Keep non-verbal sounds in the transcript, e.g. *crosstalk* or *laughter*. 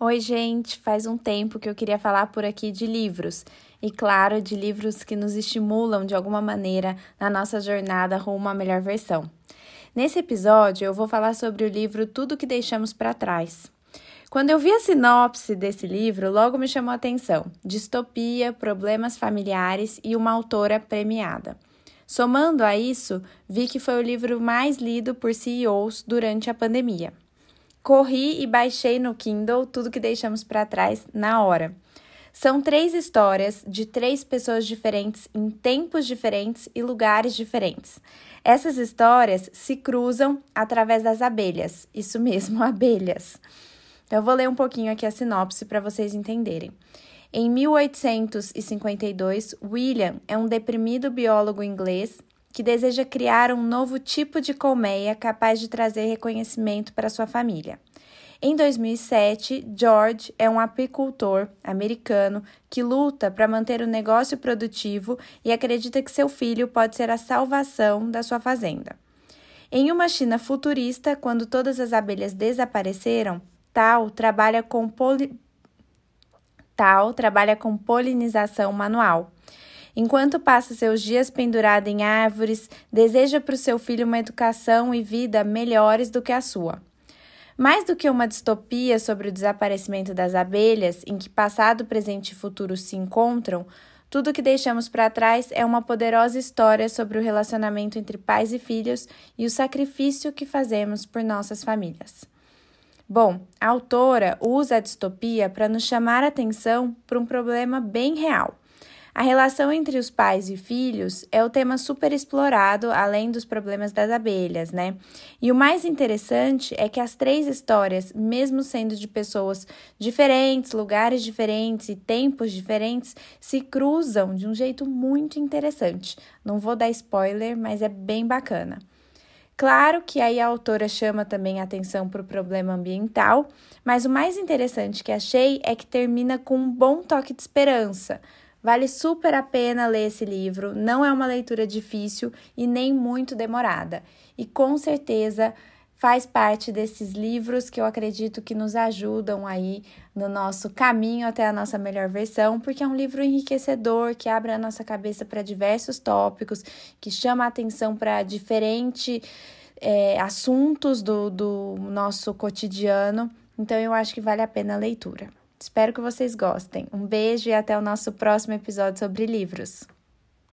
Oi, gente! Faz um tempo que eu queria falar por aqui de livros. E, claro, de livros que nos estimulam de alguma maneira na nossa jornada rumo à melhor versão. Nesse episódio, eu vou falar sobre o livro Tudo que Deixamos para Trás. Quando eu vi a sinopse desse livro, logo me chamou a atenção: distopia, problemas familiares e uma autora premiada. Somando a isso, vi que foi o livro mais lido por CEOs durante a pandemia. Corri e baixei no Kindle tudo que deixamos para trás na hora. São três histórias de três pessoas diferentes em tempos diferentes e lugares diferentes. Essas histórias se cruzam através das abelhas, isso mesmo, *laughs* abelhas. Eu vou ler um pouquinho aqui a sinopse para vocês entenderem. Em 1852, William é um deprimido biólogo inglês que deseja criar um novo tipo de colmeia capaz de trazer reconhecimento para sua família. Em 2007, George é um apicultor americano que luta para manter o negócio produtivo e acredita que seu filho pode ser a salvação da sua fazenda. Em uma China futurista, quando todas as abelhas desapareceram, Tal trabalha com poli Tal trabalha com polinização manual. Enquanto passa seus dias pendurado em árvores, deseja para o seu filho uma educação e vida melhores do que a sua. Mais do que uma distopia sobre o desaparecimento das abelhas, em que passado, presente e futuro se encontram, tudo que deixamos para trás é uma poderosa história sobre o relacionamento entre pais e filhos e o sacrifício que fazemos por nossas famílias. Bom, a autora usa a distopia para nos chamar a atenção para um problema bem real. A relação entre os pais e filhos é o tema super explorado, além dos problemas das abelhas, né? E o mais interessante é que as três histórias, mesmo sendo de pessoas diferentes, lugares diferentes e tempos diferentes, se cruzam de um jeito muito interessante. Não vou dar spoiler, mas é bem bacana. Claro que aí a autora chama também atenção para o problema ambiental, mas o mais interessante que achei é que termina com um bom toque de esperança. Vale super a pena ler esse livro, não é uma leitura difícil e nem muito demorada. E com certeza faz parte desses livros que eu acredito que nos ajudam aí no nosso caminho até a nossa melhor versão, porque é um livro enriquecedor que abre a nossa cabeça para diversos tópicos, que chama a atenção para diferentes é, assuntos do, do nosso cotidiano. Então eu acho que vale a pena a leitura. Espero que vocês gostem. Um beijo e até o nosso próximo episódio sobre livros.